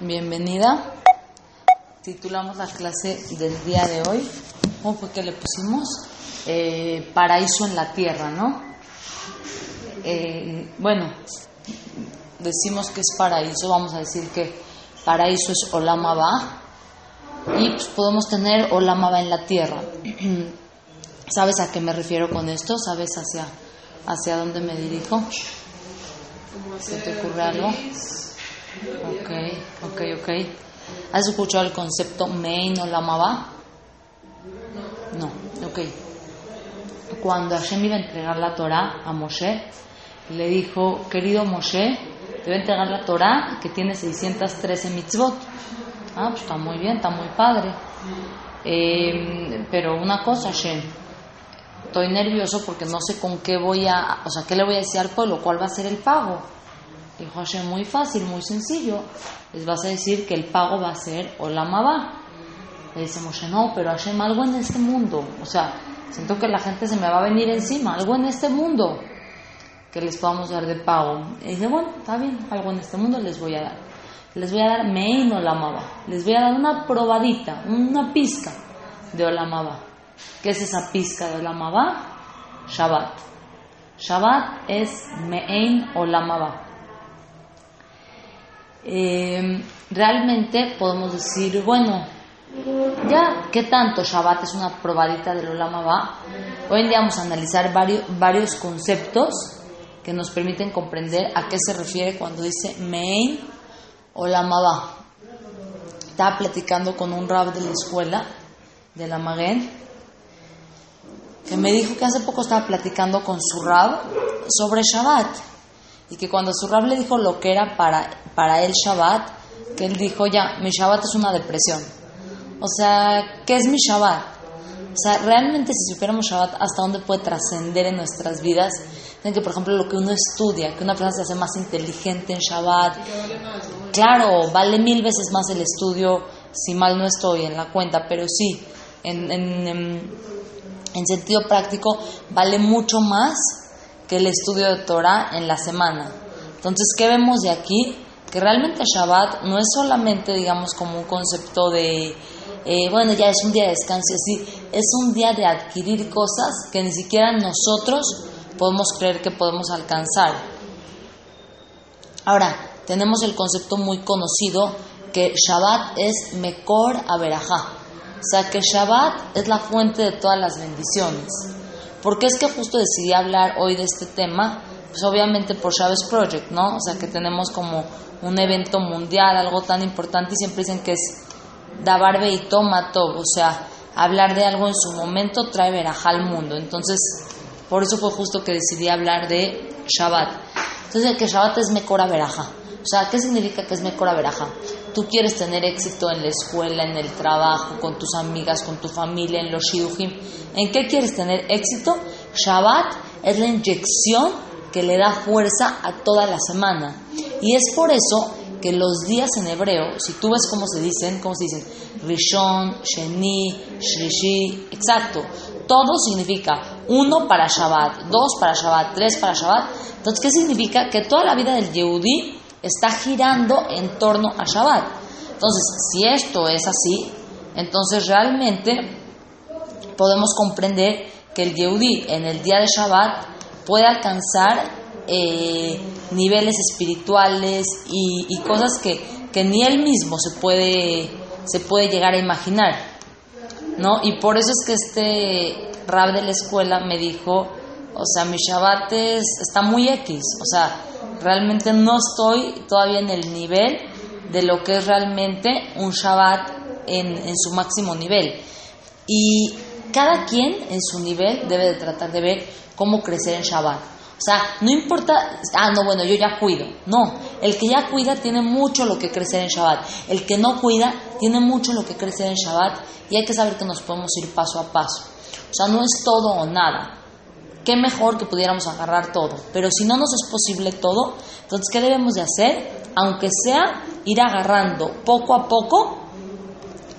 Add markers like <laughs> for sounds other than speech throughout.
Bienvenida. Titulamos la clase del día de hoy. ¿Cómo fue que le pusimos? Eh, paraíso en la tierra, ¿no? Eh, bueno, decimos que es paraíso, vamos a decir que paraíso es Olamaba y pues podemos tener Olamaba en la tierra. <clears throat> ¿Sabes a qué me refiero con esto? ¿Sabes hacia, hacia dónde me dirijo? ¿Se te ocurre algo? Ok, ok, ok. ¿Has escuchado el concepto Mein Olamaba? No, ok. Cuando Hashem iba a entregar la Torah a Moshe, le dijo, querido Moshe, te voy a entregar la Torah que tiene 613 mitzvot. Ah, pues está muy bien, está muy padre. Eh, pero una cosa, Hashem, estoy nervioso porque no sé con qué voy a, o sea, qué le voy a decir al pueblo, cuál va a ser el pago. Dijo Hashem, muy fácil, muy sencillo. Les vas a decir que el pago va a ser Olamaba. Le dice Moshe, no, pero Hashem, algo en este mundo. O sea, siento que la gente se me va a venir encima, algo en este mundo que les podamos dar de pago. Y dice, bueno, está bien, algo en este mundo les voy a dar. Les voy a dar Mein Olamaba. Les voy a dar una probadita, una pizca de Olamaba. ¿Qué es esa pizca de Olamaba? Shabbat. Shabbat es Mein Olamaba. Eh, realmente podemos decir, bueno, ya, ¿qué tanto Shabbat es una probadita del Olamaba? Hoy en día vamos a analizar varios, varios conceptos que nos permiten comprender a qué se refiere cuando dice Mein Olamaba. Estaba platicando con un rab de la escuela, de la Maguen, que me dijo que hace poco estaba platicando con su rab sobre Shabbat y que cuando su rab le dijo lo que era para, para él Shabbat, que él dijo, ya, mi Shabbat es una depresión. O sea, ¿qué es mi Shabbat? O sea, realmente si supiéramos Shabbat, ¿hasta dónde puede trascender en nuestras vidas? Que, por ejemplo, lo que uno estudia, que una persona se hace más inteligente en Shabbat. Claro, vale mil veces más el estudio, si mal no estoy en la cuenta, pero sí, en, en, en, en sentido práctico, vale mucho más que el estudio de Torah en la semana. Entonces, ¿qué vemos de aquí? Que realmente Shabbat no es solamente, digamos, como un concepto de, eh, bueno, ya es un día de descanso así, es un día de adquirir cosas que ni siquiera nosotros podemos creer que podemos alcanzar. Ahora, tenemos el concepto muy conocido que Shabbat es Mekor Averajá. O sea, que Shabbat es la fuente de todas las bendiciones. ¿Por qué es que justo decidí hablar hoy de este tema? Pues obviamente por Shabbat Project, ¿no? O sea, que tenemos como un evento mundial, algo tan importante y siempre dicen que es Dabarbe y Tomato, o sea, hablar de algo en su momento trae verajá al mundo. Entonces, por eso fue justo que decidí hablar de Shabbat. Entonces, que Shabbat es Mekora Veraja. O sea, ¿qué significa que es Mekora Veraja? Tú quieres tener éxito en la escuela, en el trabajo, con tus amigas, con tu familia, en los shidujim. ¿En qué quieres tener éxito? Shabbat es la inyección que le da fuerza a toda la semana. Y es por eso que los días en hebreo, si tú ves cómo se dicen, cómo se dicen, Rishon, Sheni, Shlishi, exacto, todo significa uno para Shabbat, dos para Shabbat, tres para Shabbat. Entonces, ¿qué significa? Que toda la vida del Yehudi está girando en torno a Shabbat. Entonces, si esto es así, entonces realmente podemos comprender que el Yehudi en el día de Shabbat puede alcanzar eh, niveles espirituales y, cosas que, que, ni él mismo se puede, se puede llegar a imaginar. ¿no? Y por eso es que este rab de la escuela me dijo, o sea, mi Shabbat es, está muy X, o sea, realmente no estoy todavía en el nivel de lo que es realmente un Shabbat en, en su máximo nivel. Y cada quien en su nivel debe de tratar de ver cómo crecer en Shabbat. O sea, no importa, ah, no, bueno, yo ya cuido. No, el que ya cuida tiene mucho lo que crecer en Shabbat. El que no cuida tiene mucho lo que crecer en Shabbat y hay que saber que nos podemos ir paso a paso. O sea, no es todo o nada. Qué mejor que pudiéramos agarrar todo. Pero si no nos es posible todo, entonces, ¿qué debemos de hacer? Aunque sea ir agarrando poco a poco,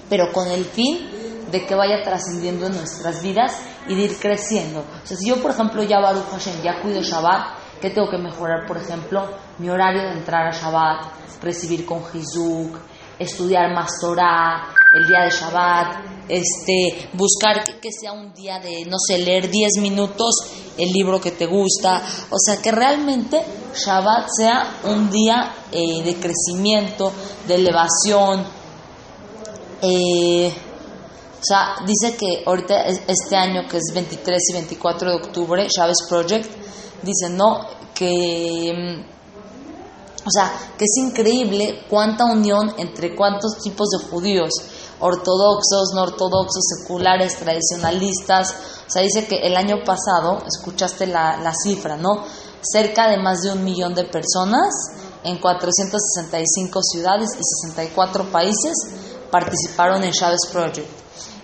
pero con el fin de que vaya trascendiendo en nuestras vidas y de ir creciendo. O sea, si yo, por ejemplo, ya Baruch Hashem, ya cuido Shabbat, ¿qué tengo que mejorar? Por ejemplo, mi horario de entrar a Shabbat, recibir con Jizuk, estudiar más Torah, el día de Shabbat, este, buscar que, sea un día de, no sé, leer 10 minutos el libro que te gusta, o sea, que realmente Shabbat sea un día eh, de crecimiento, de elevación. Eh, sea, dice que ahorita, este año, que es 23 y 24 de octubre, Chávez Project, dice, no, que, mm, o sea, que es increíble cuánta unión entre cuántos tipos de judíos, ortodoxos, no ortodoxos, seculares, tradicionalistas. O sea, dice que el año pasado, escuchaste la, la cifra, ¿no? Cerca de más de un millón de personas en 465 ciudades y 64 países participaron en Chávez Project.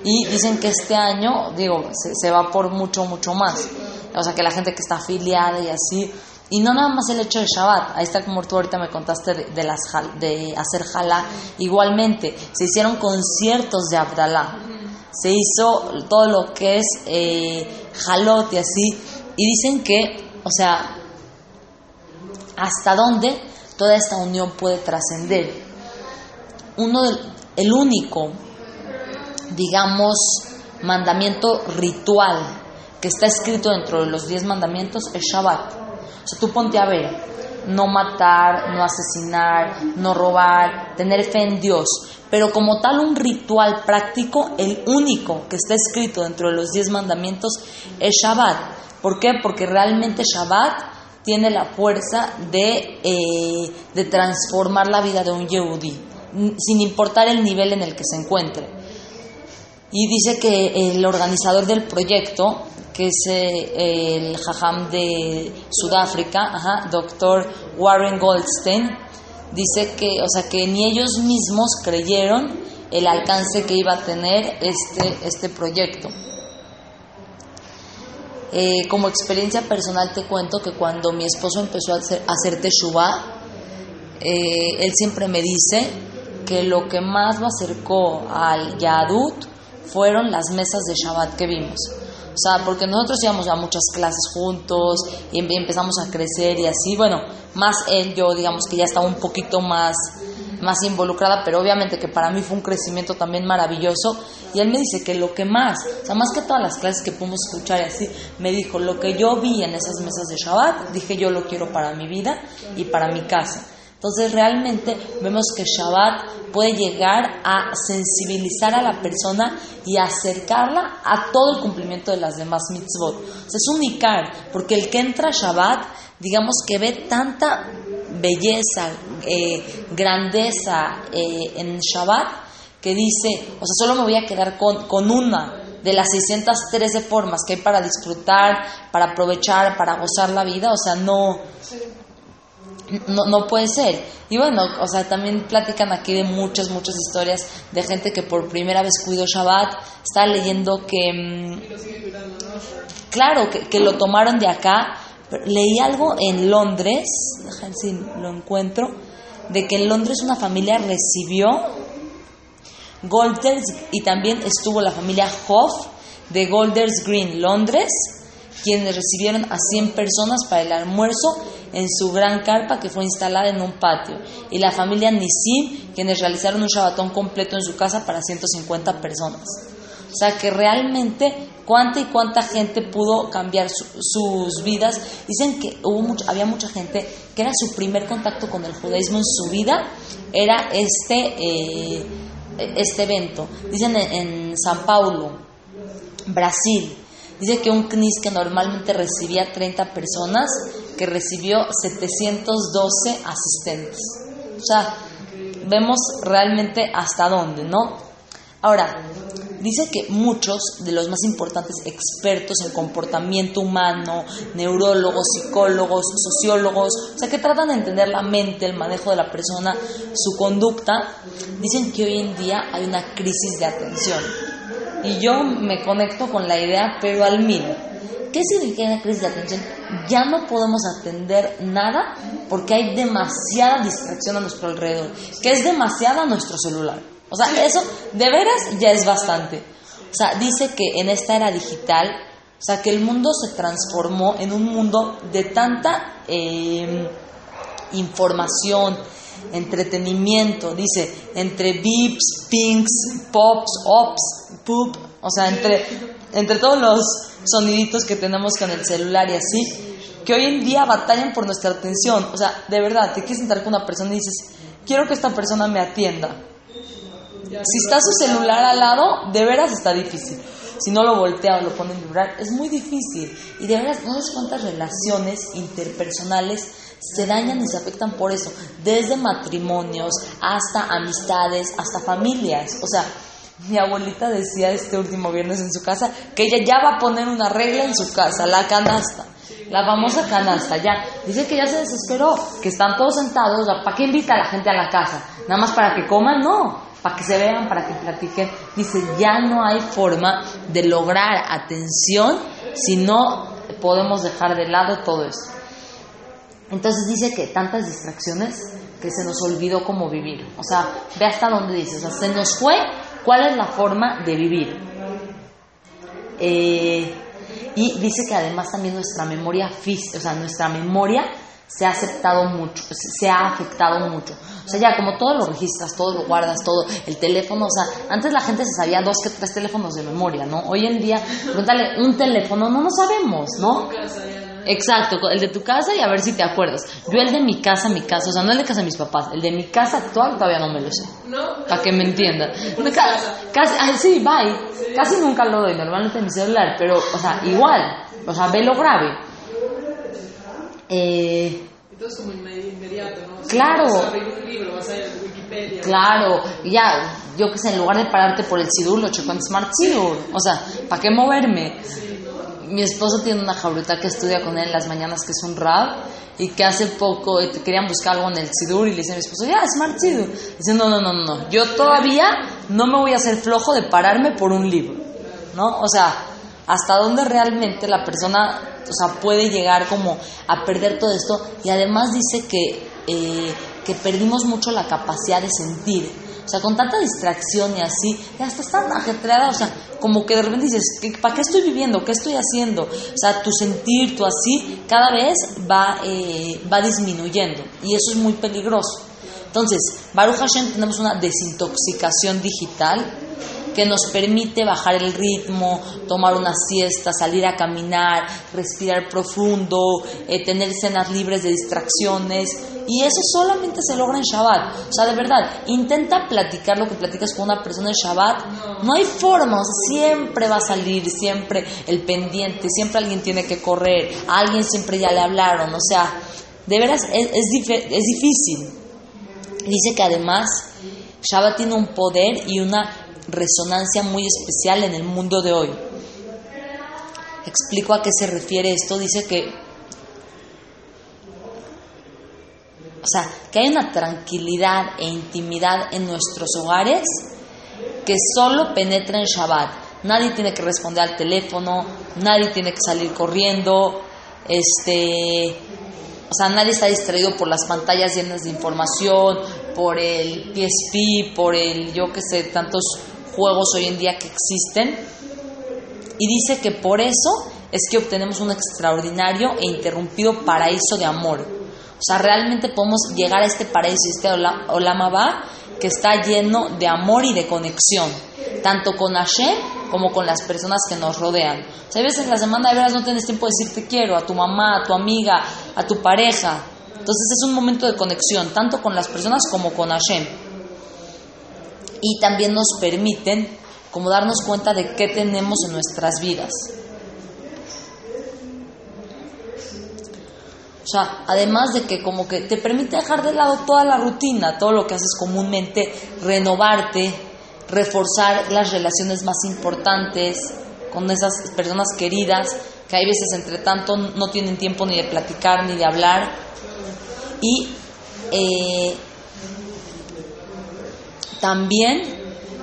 Y dicen que este año, digo, se, va por mucho, mucho más. O sea, que la gente que está afiliada y así. Y no nada más el hecho de Shabbat, ahí está como tú ahorita me contaste de, las, de hacer jalá. Igualmente, se hicieron conciertos de Abdalá. Se hizo todo lo que es eh, jalot y así. Y dicen que, o sea, hasta dónde toda esta unión puede trascender. Uno, el único digamos, mandamiento ritual que está escrito dentro de los diez mandamientos es Shabbat. O sea, tú ponte a ver, no matar, no asesinar, no robar, tener fe en Dios. Pero como tal un ritual práctico, el único que está escrito dentro de los diez mandamientos es Shabbat. ¿Por qué? Porque realmente Shabbat tiene la fuerza de, eh, de transformar la vida de un Yehudi, sin importar el nivel en el que se encuentre y dice que el organizador del proyecto, que es eh, el jajam de Sudáfrica, ajá, doctor Warren Goldstein, dice que, o sea, que ni ellos mismos creyeron el alcance que iba a tener este, este proyecto. Eh, como experiencia personal te cuento que cuando mi esposo empezó a hacer, a eh, él siempre me dice que lo que más lo acercó al Yadut fueron las mesas de Shabbat que vimos. O sea, porque nosotros íbamos a muchas clases juntos y empezamos a crecer y así. Bueno, más él, yo digamos que ya estaba un poquito más, más involucrada, pero obviamente que para mí fue un crecimiento también maravilloso. Y él me dice que lo que más, o sea, más que todas las clases que pudimos escuchar y así, me dijo, lo que yo vi en esas mesas de Shabbat, dije yo lo quiero para mi vida y para mi casa. Entonces realmente vemos que Shabbat puede llegar a sensibilizar a la persona y acercarla a todo el cumplimiento de las demás mitzvot. es un porque el que entra a Shabbat, digamos que ve tanta belleza, eh, grandeza eh, en Shabbat, que dice, o sea, solo me voy a quedar con, con una de las 613 formas que hay para disfrutar, para aprovechar, para gozar la vida, o sea, no, no, no puede ser. Y bueno, o sea, también platican aquí de muchas, muchas historias de gente que por primera vez cuidó Shabbat. Estaba leyendo que, mm, claro, que, lo tomaron de acá. leí algo en Londres, si lo encuentro, de que en Londres una familia recibió Golders y también estuvo la familia Hoff de Golders Green, Londres, quienes recibieron a 100 personas para el almuerzo en su gran carpa que fue instalada en un patio, y la familia Nisim, quienes realizaron un shabatón completo en su casa para 150 personas. O sea que realmente cuánta y cuánta gente pudo cambiar sus vidas. Dicen que hubo había mucha gente que era su primer contacto con el judaísmo en su vida, era este, eh, este evento. Dicen en, en San Paulo, Brasil, Dice que un CNIS que normalmente recibía 30 personas, que recibió 712 asistentes. O sea, vemos realmente hasta dónde, ¿no? Ahora, dice que muchos de los más importantes expertos en comportamiento humano, neurólogos, psicólogos, sociólogos, o sea, que tratan de entender la mente, el manejo de la persona, su conducta, dicen que hoy en día hay una crisis de atención. Y yo me conecto con la idea, pero al mil. ¿Qué significa una crisis de atención? Ya no podemos atender nada porque hay demasiada distracción a nuestro alrededor, que es demasiada nuestro celular. O sea, eso de veras ya es bastante. O sea, dice que en esta era digital, o sea, que el mundo se transformó en un mundo de tanta eh, información, entretenimiento, dice, entre beeps, pinks, pops, ops, poop, o sea, entre, entre todos los soniditos que tenemos con el celular y así, que hoy en día batallan por nuestra atención. O sea, de verdad, te quieres sentar con una persona y dices, quiero que esta persona me atienda. Si está su celular al lado, de veras está difícil. Si no lo voltea o lo pone en vibrar, es muy difícil. Y de veras, no sabes cuántas relaciones interpersonales se dañan y se afectan por eso. Desde matrimonios hasta amistades, hasta familias. O sea, mi abuelita decía este último viernes en su casa que ella ya va a poner una regla en su casa, la canasta. La famosa canasta, ya. Dice que ya se desesperó, que están todos sentados. ¿Para qué invita a la gente a la casa? ¿Nada más para que coman? No. Para que se vean, para que platiquen. Dice, ya no hay forma de lograr atención si no podemos dejar de lado todo esto. Entonces dice que tantas distracciones que se nos olvidó cómo vivir. O sea, ve hasta dónde dice. O sea, se nos fue cuál es la forma de vivir. Eh, y dice que además también nuestra memoria física, o sea, nuestra memoria se ha aceptado mucho, se ha afectado mucho. O sea, ya como todo lo registras, todo lo guardas, todo, el teléfono, o sea, antes la gente se sabía dos que tres teléfonos de memoria, ¿no? Hoy en día, pregúntale un teléfono, no lo sabemos, ¿no? Exacto, el de tu casa y a ver si te acuerdas. Yo el de mi casa, mi casa, o sea, no el de casa de mis papás, el de mi casa actual todavía no me lo sé. ¿No? Para que me entiendan. casi, ay, sí, bye. Casi nunca lo doy, normalmente en mi celular, pero, o sea, igual, o sea, ve lo grave. Eh, Entonces como inmediato, ¿no? claro. Vas a abrir un libro, vas a ir a Wikipedia. Claro, ya, yo que sé, en lugar de pararte por el Sidur, lo checo en Smart Sidur. O sea, ¿para qué moverme? Mi esposo tiene una jauruta que estudia con él en las mañanas, que es un rab, y que hace poco eh, querían buscar algo en el Sidur y le dice a mi esposo, ya, Smart Sidur. Dice, no, no, no, no, yo todavía no me voy a hacer flojo de pararme por un libro, ¿no? O sea, hasta dónde realmente la persona, o sea, puede llegar como a perder todo esto, y además dice que, eh, que perdimos mucho la capacidad de sentir. O sea, con tanta distracción y así, ya estás tan ajetreada, o sea, como que de repente dices, ¿para qué estoy viviendo? ¿Qué estoy haciendo? O sea, tu sentir, tu así, cada vez va, eh, va disminuyendo y eso es muy peligroso. Entonces, Baruch Hashem tenemos una desintoxicación digital que nos permite bajar el ritmo, tomar una siesta, salir a caminar, respirar profundo, eh, tener cenas libres de distracciones. Y eso solamente se logra en Shabbat. O sea, de verdad, intenta platicar lo que platicas con una persona en Shabbat. No hay forma, siempre va a salir, siempre el pendiente, siempre alguien tiene que correr, a alguien siempre ya le hablaron. O sea, de veras es, es, es difícil. Dice que además Shabbat tiene un poder y una resonancia muy especial en el mundo de hoy. Explico a qué se refiere esto. Dice que, o sea, que hay una tranquilidad e intimidad en nuestros hogares que solo penetra en Shabbat. Nadie tiene que responder al teléfono, nadie tiene que salir corriendo, este, o sea, nadie está distraído por las pantallas llenas de información, por el PSP, por el, yo qué sé, tantos juegos hoy en día que existen. Y dice que por eso es que obtenemos un extraordinario e interrumpido paraíso de amor. O sea, realmente podemos llegar a este paraíso, este Olamaba, que está lleno de amor y de conexión, tanto con Hashem como con las personas que nos rodean. O sea, a veces en la semana de veras no tienes tiempo de decir te quiero a tu mamá, a tu amiga, a tu pareja. Entonces es un momento de conexión, tanto con las personas como con Hashem y también nos permiten como darnos cuenta de qué tenemos en nuestras vidas. O sea, además de que como que te permite dejar de lado toda la rutina, todo lo que haces comúnmente, renovarte, reforzar las relaciones más importantes con esas personas queridas que hay veces entre tanto no tienen tiempo ni de platicar ni de hablar y eh, también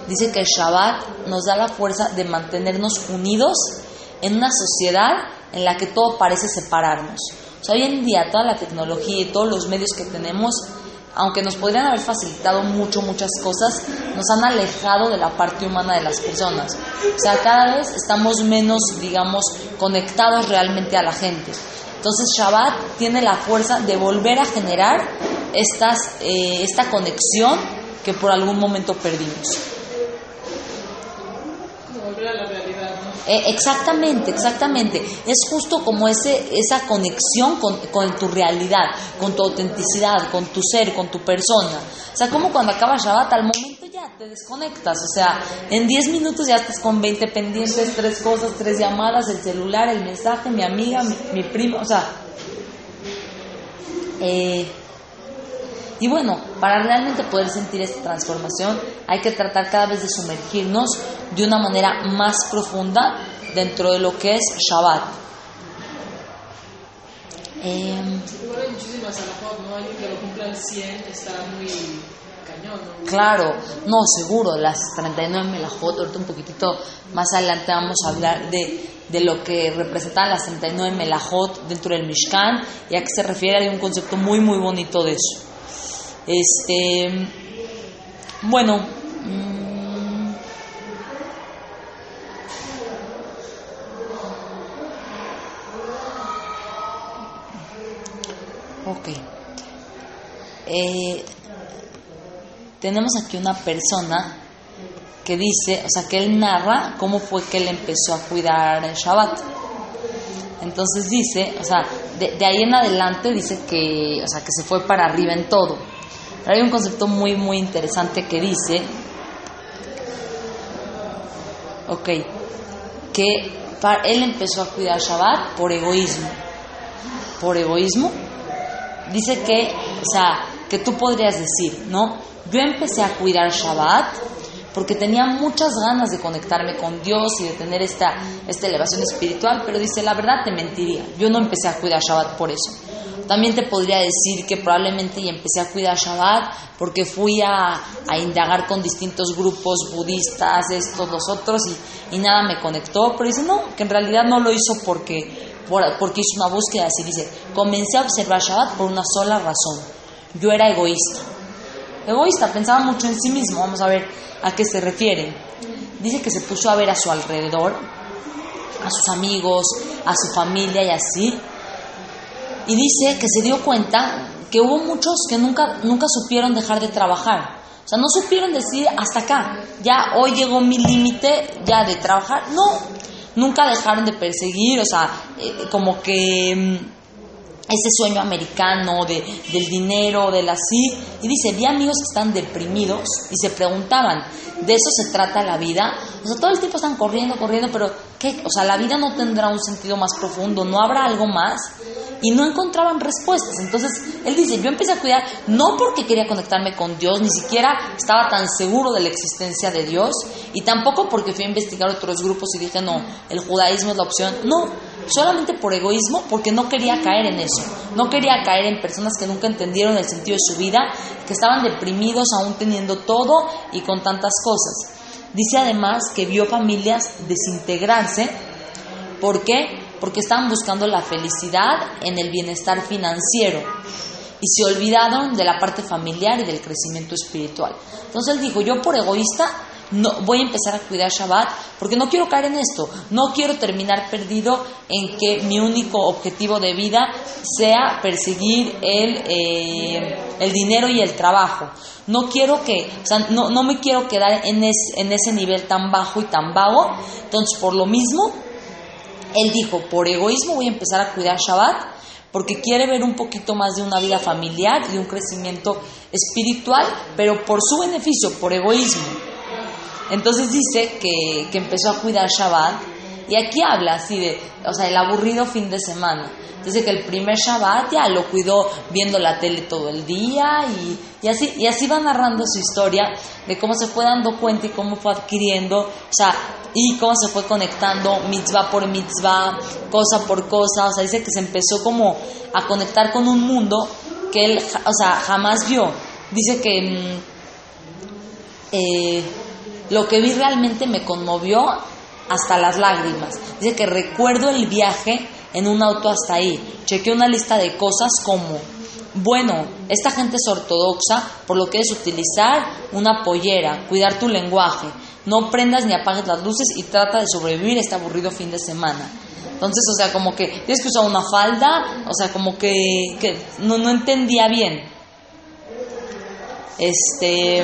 dice que el Shabbat nos da la fuerza de mantenernos unidos en una sociedad en la que todo parece separarnos. O sea, hoy en día toda la tecnología y todos los medios que tenemos, aunque nos podrían haber facilitado mucho, muchas cosas, nos han alejado de la parte humana de las personas. O sea, cada vez estamos menos, digamos, conectados realmente a la gente. Entonces Shabbat tiene la fuerza de volver a generar estas, eh, esta conexión que por algún momento perdimos. Como volver a la realidad, ¿no? Eh, exactamente, exactamente. Es justo como ese, esa conexión con, con tu realidad, con tu autenticidad, con tu ser, con tu persona. O sea, como cuando acaba Shabbat, al momento ya te desconectas. O sea, en 10 minutos ya estás con 20 pendientes, tres cosas, tres llamadas, el celular, el mensaje, mi amiga, mi, mi primo. O sea, eh, y bueno, para realmente poder sentir esta transformación hay que tratar cada vez de sumergirnos de una manera más profunda dentro de lo que es Shabbat. Eh, Igual hay muchísimas alajot, ¿no? Alguien que lo cumpla al 100 está muy cañón, ¿no? claro, no, seguro, las 39 melajot, ahorita un poquitito más adelante vamos a hablar de, de lo que representan las 39 melajot dentro del Mishkan y a qué se refiere, hay un concepto muy, muy bonito de eso. Este, bueno, mm, ok. Eh, tenemos aquí una persona que dice, o sea, que él narra cómo fue que él empezó a cuidar el Shabbat. Entonces dice, o sea, de, de ahí en adelante dice que, o sea, que se fue para arriba en todo. Hay un concepto muy, muy interesante que dice, ok, que él empezó a cuidar Shabbat por egoísmo. Por egoísmo. Dice que, o sea, que tú podrías decir, ¿no? Yo empecé a cuidar Shabbat porque tenía muchas ganas de conectarme con Dios y de tener esta, esta elevación espiritual, pero dice, la verdad te mentiría, yo no empecé a cuidar Shabbat por eso. También te podría decir que probablemente empecé a cuidar Shabbat porque fui a, a indagar con distintos grupos budistas, estos, los otros, y, y nada me conectó, pero dice, no, que en realidad no lo hizo porque, por- porque hizo una búsqueda así. Dice, comencé a observar Shabbat por una sola razón, yo era egoísta egoísta, pensaba mucho en sí mismo. Vamos a ver a qué se refiere. Dice que se puso a ver a su alrededor, a sus amigos, a su familia y así. Y dice que se dio cuenta que hubo muchos que nunca, nunca supieron dejar de trabajar. O sea, no supieron decir hasta acá, ya hoy llegó mi límite ya de trabajar. No, nunca dejaron de perseguir, o sea, eh, como que... ese sueño americano de, del dinero, del así. Y dice, vi amigos que están deprimidos y se preguntaban, ¿de eso se trata la vida? O sea, todo el tiempo están corriendo, corriendo, pero ¿qué? O sea, la vida no tendrá un sentido más profundo, no habrá algo más. Y no encontraban respuestas. Entonces, él dice, yo empecé a cuidar no porque quería conectarme con Dios, ni siquiera estaba tan seguro de la existencia de Dios, y tampoco porque fui a investigar otros grupos y dije, no, el judaísmo es la opción. No, solamente por egoísmo, porque no quería caer en eso. No quería caer en personas que nunca entendieron el sentido de su vida, que estaban deprimidos aún teniendo todo y con tantas cosas. Dice además que vio familias desintegrarse. ¿Por qué? Porque estaban buscando la felicidad en el bienestar financiero y se olvidaron de la parte familiar y del crecimiento espiritual. Entonces él dijo, yo por egoísta no, voy a empezar a cuidar Shabbat porque no quiero caer en esto, no quiero terminar perdido en que mi único objetivo de vida sea perseguir el, eh, el dinero y el trabajo. No quiero que, o sea, no, no me quiero quedar en, es- en ese nivel tan bajo y tan vago. Entonces, por lo mismo, él dijo, por egoísmo voy a empezar a cuidar Shabbat porque quiere ver un poquito más de una vida familiar y un crecimiento espiritual, pero por su beneficio, por egoísmo. Entonces dice que, que empezó a cuidar Shabbat Y aquí habla así de, o sea, el aburrido fin de semana. Dice que el primer Shabbat ya lo cuidó viendo la tele todo el día y, y, así, y así va narrando su historia de cómo se fue dando cuenta y cómo fue adquiriendo, o sea, y cómo se fue conectando mitzvah por mitzvah, cosa por cosa. O sea, dice que se empezó como a conectar con un mundo que él, o sea, jamás vio. Dice que mm, eh, lo que vi realmente me conmovió hasta las lágrimas. Dice que recuerdo el viaje en un auto hasta ahí. Chequé una lista de cosas como, bueno, esta gente es ortodoxa, por lo que es utilizar una pollera, cuidar tu lenguaje, no prendas ni apagues las luces y trata de sobrevivir este aburrido fin de semana. Entonces, o sea, como que tienes que usar una falda, o sea, como que, no, no entendía bien. Este...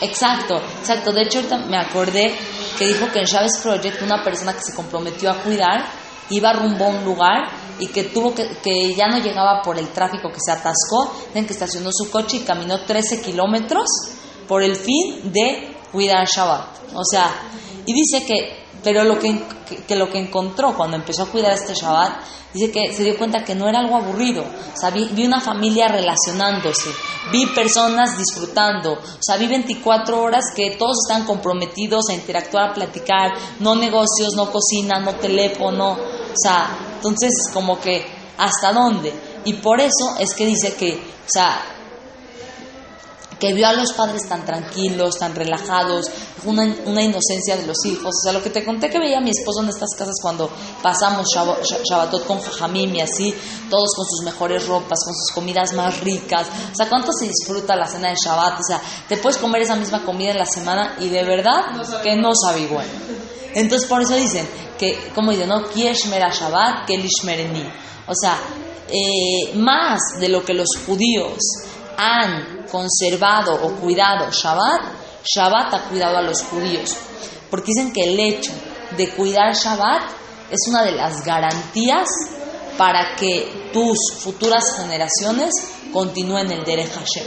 Exacto, exacto. De hecho, ahorita me acordé que dijo que en Chávez Project una persona que se comprometió a cuidar iba rumbo a un lugar y que tuvo que, que ya no llegaba por el tráfico que se atascó, en que estacionó su coche y caminó 13 kilómetros por el fin de cuidar Shabbat. O sea, y dice que, pero lo que, que, lo que encontró cuando empezó a cuidar este Shabbat, dice que se dio cuenta que no era algo aburrido. O sea, vi, vi, una familia relacionándose, vi personas disfrutando. O sea, vi 24 horas que todos están comprometidos a interactuar, a platicar, no negocios, no cocina, no teléfono. O sea, entonces como que, ¿hasta dónde? Y por eso es que dice que, o sea, que vio a los padres tan tranquilos, tan relajados, una, una, inocencia de los hijos. O sea, lo que te conté que veía a mi esposo en estas casas cuando pasamos Shabbatot con Jajamim y así, todos con sus mejores ropas, con sus comidas más ricas. O sea, ¿cuánto se disfruta la cena de Shabbat? O sea, te puedes comer esa misma comida en la semana y de verdad no que no sabe igual. Entonces, por eso dicen que, como dicen, ¿no? Kieshmera Shabbat, Kelishmereni. O sea, eh, más de lo que los judíos han conservado o cuidado Shabbat, Shabbat ha cuidado a los judíos. Porque dicen que el hecho de cuidar Shabbat es una de las garantías para que tus futuras generaciones continúen el Derech Hashem.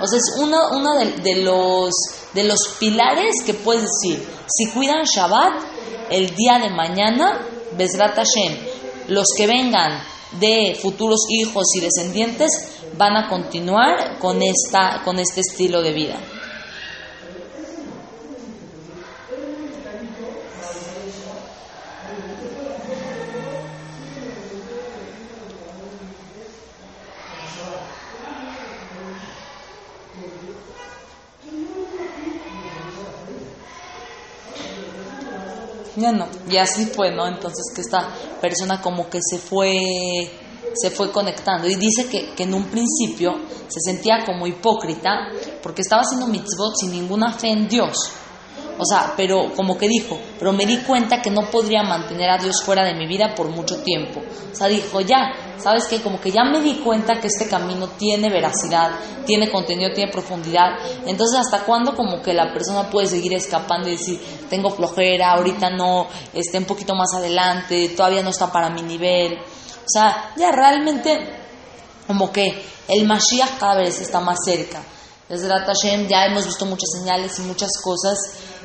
O sea, es uno, de, los, de los pilares que puedes decir, si cuidan Shabbat, el día de mañana, Hashem, los que vengan de futuros hijos y descendientes van a continuar con, esta, con este estilo de vida. Ya no, y así fue, ¿no? Entonces que esta persona como que se fue se fue conectando. Y dice que, que, en un principio se sentía como hipócrita porque estaba haciendo mitzvot sin ninguna fe en Dios. O sea, pero como que dijo, pero me di cuenta que no podría mantener a Dios fuera de mi vida por mucho tiempo. O sea, dijo, ya, ¿sabes qué? Como que ya me di cuenta que este camino tiene veracidad, tiene contenido, tiene profundidad. Entonces, ¿hasta cuándo como que la persona puede seguir escapando y decir, tengo flojera, ahorita no, esté un poquito más adelante, todavía no está para mi nivel? O sea, ya realmente como que el Mashiach cada vez está más cerca. Desde Hashem ya hemos visto muchas señales y muchas cosas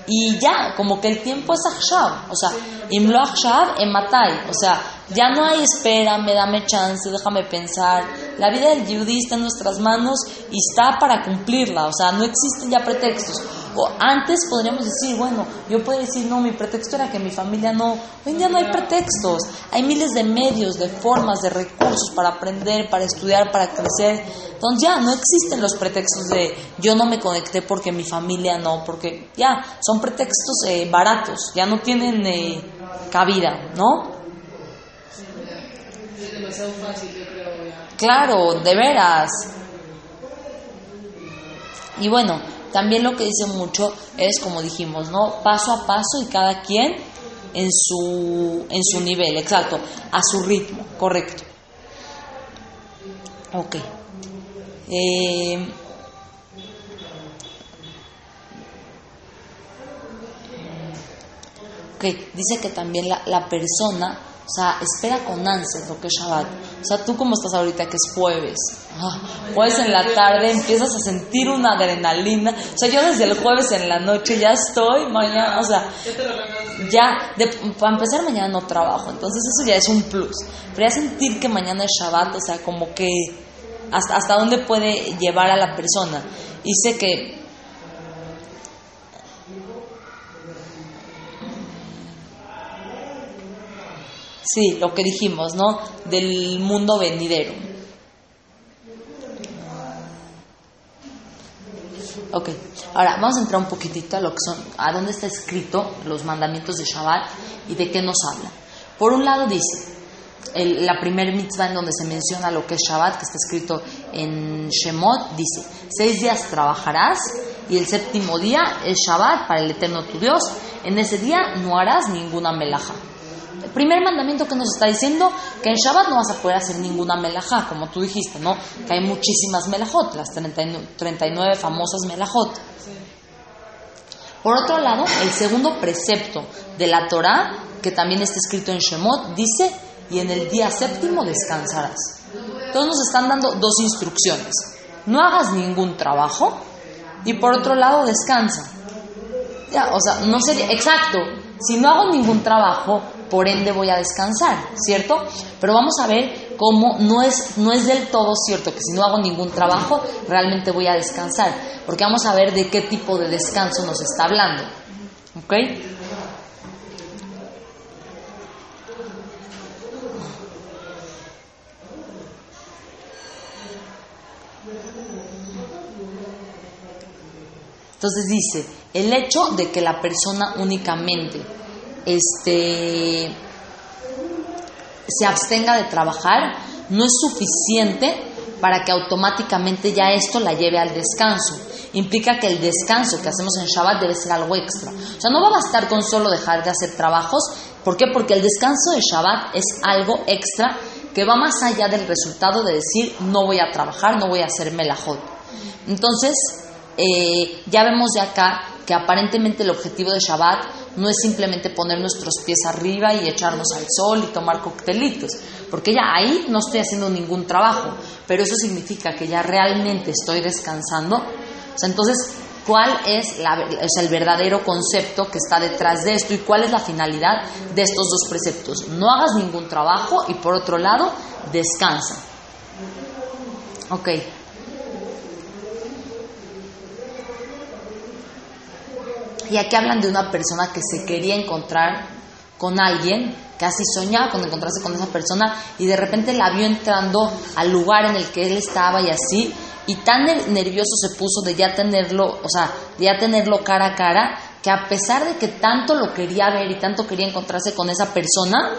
y ya, como que el tiempo es Achshav. O sea, Imlo Achshav en Matai. O sea, ya no hay espera, me dame chance, déjame pensar. La vida del yudí está en nuestras manos y está para cumplirla. O sea, no existen ya pretextos. O antes podríamos decir, bueno, yo puedo decir, no, mi pretexto era que mi familia no. Hoy en día no hay pretextos. Hay miles de medios, de formas, de recursos para aprender, para estudiar, para crecer. Entonces ya no existen los pretextos de yo no me conecté porque mi familia no, porque ya son pretextos eh, baratos, ya no tienen eh, cabida, ¿no? Es demasiado fácil, yo creo. Ya. Claro, de veras. Y bueno, también lo que dice mucho es, como dijimos, ¿no? Paso a paso y cada quien en su, en su nivel, exacto, a su ritmo, correcto. Ok. Eh, ok, dice que también la, la persona O sea, espera con ansias lo que es Shabbat. O sea, tú como estás ahorita que es jueves, ah, jueves en la tarde empiezas a sentir una adrenalina. O sea, yo desde el jueves en la noche ya estoy, mañana, o sea, ya, para empezar mañana no trabajo, entonces eso ya es un plus. Pero ya sentir que mañana es Shabbat, o sea, como que hasta, hasta dónde puede llevar a la persona. Y sé que Sí, lo que dijimos, ¿no? Del mundo venidero. Ok, ahora vamos a entrar un poquitito a lo que son, a dónde está escrito los mandamientos de Shabbat y de qué nos habla. Por un lado dice, la primer mitzvah en donde se menciona lo que es Shabbat, que está escrito en Shemot, dice, seis días trabajarás y el séptimo día es Shabbat para el Eterno tu Dios. En ese día no harás ninguna melaja primer mandamiento que nos está diciendo que en Shabbat no vas a poder hacer ninguna melajá, como tú dijiste, ¿no? Que hay muchísimas melajot, las 39, famosas melajot. Por otro lado, el segundo precepto de la Torah, que también está escrito en Shemot, dice, y en el día séptimo descansarás. Entonces nos están dando dos instrucciones. No hagas ningún trabajo y por otro lado descansa. Ya, o sea, no sería exacto. Si no hago ningún trabajo, por ende voy a descansar, ¿cierto? Pero vamos a ver cómo no es, no es del todo cierto que si no hago ningún trabajo, realmente voy a descansar, porque vamos a ver de qué tipo de descanso nos está hablando, ¿ok? Entonces dice, el hecho de que la persona únicamente este, se abstenga de trabajar no es suficiente para que automáticamente ya esto la lleve al descanso. Implica que el descanso que hacemos en Shabbat debe ser algo extra. O sea, no va a bastar con solo dejar de hacer trabajos. ¿Por qué? Porque el descanso de Shabbat es algo extra que va más allá del resultado de decir no voy a trabajar, no voy a hacer melajot. Entonces, eh, ya vemos de acá que aparentemente el objetivo de Shabbat no es simplemente poner nuestros pies arriba y echarnos al sol y tomar coctelitos, porque ya ahí no estoy haciendo ningún trabajo, pero eso significa que ya realmente estoy descansando. Entonces, ¿cuál es, el verdadero concepto que está detrás de esto y cuál es la finalidad de estos dos preceptos? No hagas ningún trabajo y por otro lado, descansa. Ok. Y aquí hablan de una persona que se quería encontrar con alguien, casi soñaba con encontrarse con esa persona y de repente la vio entrando al lugar en el que él estaba y así, y tan nervioso se puso de ya tenerlo, o sea, de ya tenerlo cara a cara, que a pesar de que tanto lo quería ver y tanto quería encontrarse con esa persona,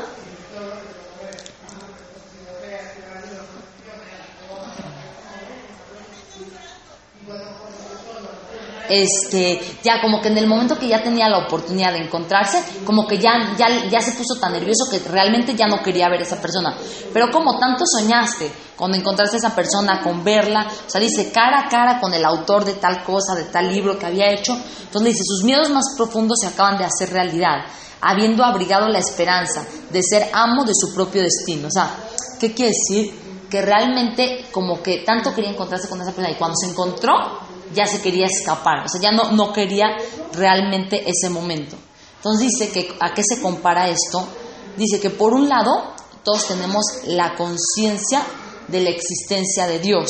este, ya como que en el momento que ya tenía la oportunidad de encontrarse, como que ya, ya, ya se puso tan nervioso que realmente ya no quería ver a esa persona. Pero como tanto soñaste con encontrarse a esa persona, con verla, o sea, dice cara a cara con el autor de tal cosa, de tal libro que había hecho, entonces dice, sus miedos más profundos se acaban de hacer realidad, habiendo abrigado la esperanza de ser amo de su propio destino. O sea, ¿qué quiere decir? Que realmente como que tanto quería encontrarse con esa persona y cuando se encontró, ya se quería escapar, o sea, ya no, no quería realmente ese momento. Entonces dice que a qué se compara esto? Dice que por un lado todos tenemos la conciencia de la existencia de Dios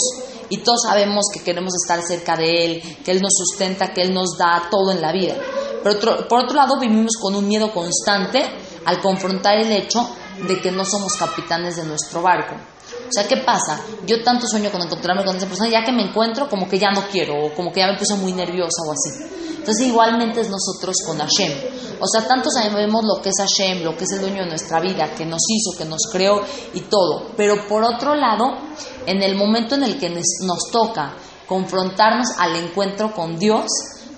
y todos sabemos que queremos estar cerca de Él, que Él nos sustenta, que Él nos da todo en la vida. Pero por otro lado vivimos con un miedo constante al confrontar el hecho de que no somos capitanes de nuestro barco. O sea, ¿qué pasa? Yo tanto sueño con encontrarme con esa persona, ya que me encuentro, como que ya no quiero, o como que ya me puse muy nerviosa o así. Entonces, igualmente es nosotros con Hashem. O sea, tanto sabemos lo que es Hashem, lo que es el dueño de nuestra vida, que nos hizo, que nos creó y todo. Pero por otro lado, en el momento en el que nos toca confrontarnos al encuentro con Dios,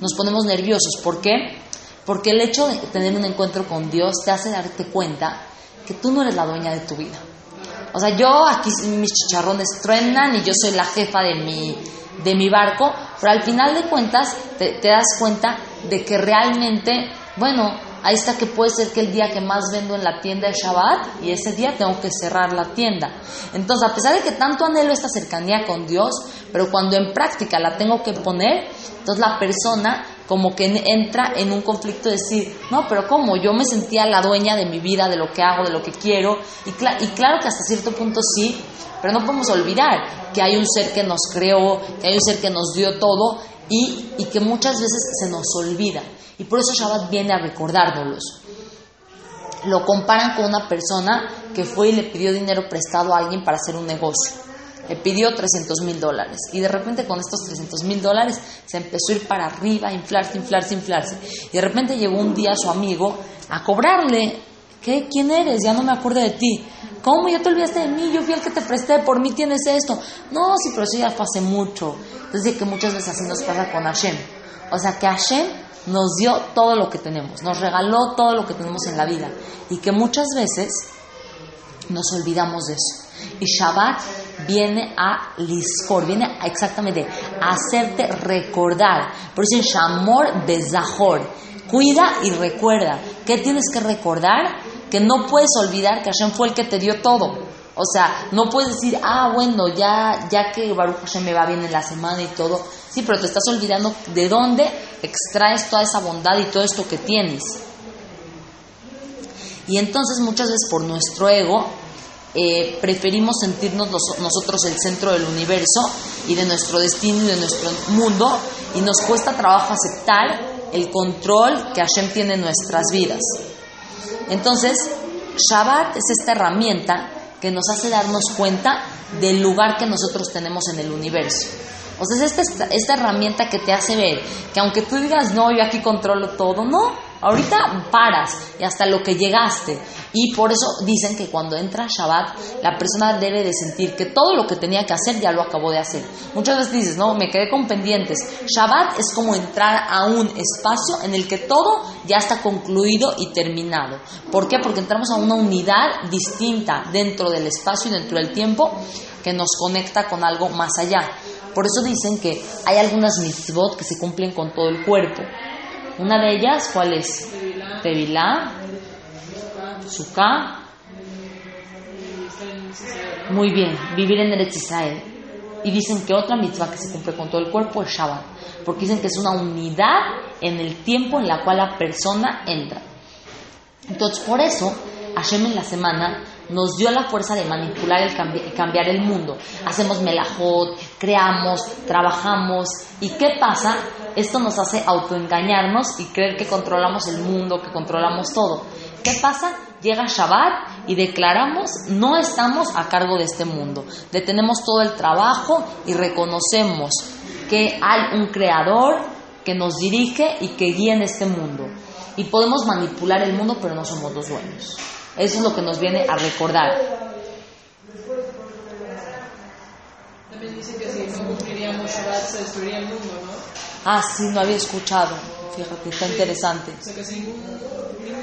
nos ponemos nerviosos. ¿Por qué? Porque el hecho de tener un encuentro con Dios te hace darte cuenta que tú no eres la dueña de tu vida. O sea, yo aquí mis chicharrones truenan y yo soy la jefa de mi, de mi barco, pero al final de cuentas te, das cuenta de que realmente, bueno, ahí está que puede ser que el día que más vendo en la tienda es Shabbat y ese día tengo que cerrar la tienda. Entonces, a pesar de que tanto anhelo esta cercanía con Dios, pero cuando en práctica la tengo que poner, entonces la persona como que entra en un conflicto de decir, no, pero ¿cómo? Yo me sentía la dueña de mi vida, de lo que hago, de lo que quiero, y, y claro que hasta cierto punto sí, pero no podemos olvidar que hay un ser que nos creó, que hay un ser que nos dio todo y, y que muchas veces se nos olvida. Y por eso Shabbat viene a recordárnoslos. Lo comparan con una persona que fue y le pidió dinero prestado a alguien para hacer un negocio. Le pidió 300 mil dólares. Y de repente con estos 300 mil dólares se empezó a ir para arriba, inflarse, inflarse, inflarse. Y de repente llegó un día su amigo a cobrarle. ¿Qué? ¿Quién eres? Ya no me acuerdo de ti. ¿Cómo? Ya te olvidaste de mí, yo fui el que te presté, por mí tienes esto. No, sí, pero eso ya fue hace mucho. Entonces, que muchas veces así nos pasa con Hashem. O sea, que Hashem nos dio todo lo que tenemos, nos regaló todo lo que tenemos en la vida y que muchas veces nos olvidamos de eso. Y Shabbat viene a liscor, viene exactamente a hacerte recordar. Por eso es Shamor Bezahor. Cuida y recuerda. ¿Qué tienes que recordar? Que no puedes olvidar que Hashem fue el que te dio todo. O sea, no puedes decir, ah, bueno, ya, ya que Baruch Hashem me va bien en la semana y todo. Sí, pero te estás olvidando de dónde extraes toda esa bondad y todo esto que tienes. Y entonces muchas veces por nuestro ego eh, preferimos sentirnos nosotros el centro del universo y de nuestro destino y de nuestro mundo y nos cuesta trabajo aceptar el control que Hashem tiene en nuestras vidas. Entonces, Shabbat es esta herramienta que nos hace darnos cuenta del lugar que nosotros tenemos en el universo. O sea, es esta, esta herramienta que te hace ver que aunque tú digas, no, yo aquí controlo todo, no, ahorita paras y hasta lo que llegaste. Y por eso dicen que cuando entra Shabbat, la persona debe de sentir que todo lo que tenía que hacer ya lo acabó de hacer. Muchas veces dices, no, me quedé con pendientes. Shabbat es como entrar a un espacio en el que todo ya está concluido y terminado. ¿Por qué? Porque entramos a una unidad distinta dentro del espacio y dentro del tiempo que nos conecta con algo más allá. Por eso dicen que hay algunas mitzvot que se cumplen con todo el cuerpo. Una de ellas, ¿cuál es? Tevilá, Sukkah. Muy bien, vivir en Eretz Israel. Y dicen que otra mitzvah que se cumple con todo el cuerpo es Shabbat, porque dicen que es una unidad en el tiempo en la cual la persona entra. Entonces, por eso, Hashem en la semana nos dio la fuerza de manipular y cambiar el mundo. Hacemos melajot, creamos, trabajamos. ¿Y qué pasa? Esto nos hace autoengañarnos y creer que controlamos el mundo, que controlamos todo. ¿Qué pasa? Llega Shabbat y declaramos no estamos a cargo de este mundo. Detenemos todo el trabajo y reconocemos que hay un creador que nos dirige y que guía en este mundo. Y podemos manipular el mundo, pero no somos los dueños. Eso es lo que nos viene a recordar. También dice que si no cumpliríamos Shabbat se destruiría el mundo, ¿no? Ah, sí, no había escuchado. Fíjate, está interesante. O sea que si ningún,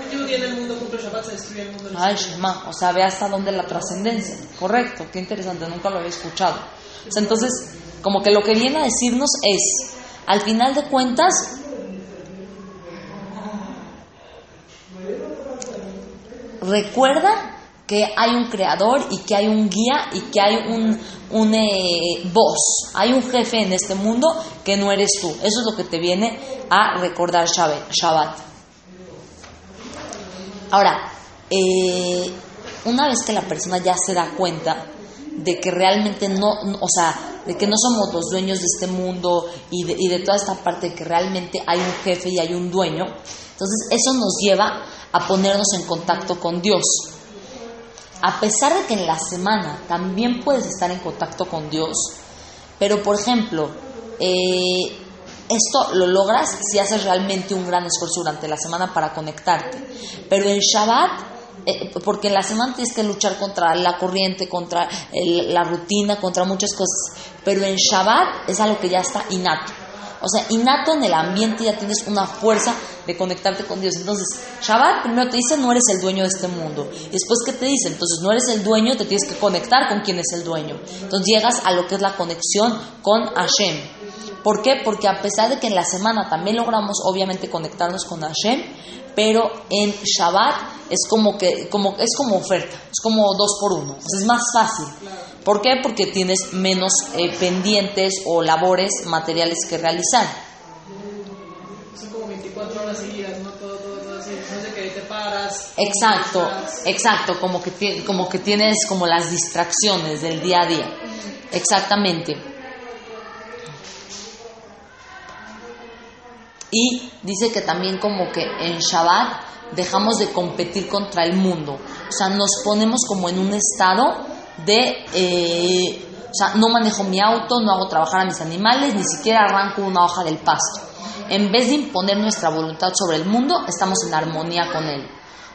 ningún en el mundo cumple Shabbat se destruye el mundo. Ay, Shema, o sea, ve hasta dónde la trascendencia. Correcto, qué interesante, nunca lo había escuchado. O sea, entonces, como que lo que viene a decirnos es, al final de cuentas, recuerda que hay un creador y que hay un guía y que hay un, un eh, voz, hay un jefe en este mundo que no eres tú. Eso es lo que te viene a recordar Shabbat. Ahora, eh, una vez que la persona ya se da cuenta de que realmente no, o sea, de que no somos los dueños de este mundo y de, y de toda esta parte, de que realmente hay un jefe y hay un dueño, entonces eso nos lleva a ponernos en contacto con Dios. A pesar de que en la semana también puedes estar en contacto con Dios, pero por ejemplo, eh, esto lo logras si haces realmente un gran esfuerzo durante la semana para conectarte. Pero en Shabbat, eh, porque en la semana tienes que luchar contra la corriente, contra la rutina, contra muchas cosas. Pero en Shabbat es algo que ya está innato. O sea, innato en el ambiente ya tienes una fuerza de conectarte con Dios. Entonces, Shabbat primero te dice, no eres el dueño de este mundo. Y después, ¿qué te dice? Entonces, no eres el dueño, te tienes que conectar con quien es el dueño. Entonces, llegas a lo que es la conexión con Hashem. ¿Por qué? Porque a pesar de que en la semana también logramos obviamente conectarnos con Hashem, pero en Shabbat es como que como es como oferta, es como dos por uno, es más fácil. ¿Por qué? Porque tienes menos eh, pendientes o labores materiales que realizar. Son como 24 horas seguidas, ¿no? Todo, todo, todo así. No sé qué, te paras. Exacto, exacto, como que, como que tienes como las distracciones del día a día. Exactamente. Y dice que también como que en Shabbat dejamos de competir contra el mundo. O sea, nos ponemos como en un estado de... eh, o sea, no manejo mi auto, no hago trabajar a mis animales, ni siquiera arranco una hoja del pasto. En vez de imponer nuestra voluntad sobre el mundo, estamos en armonía con él.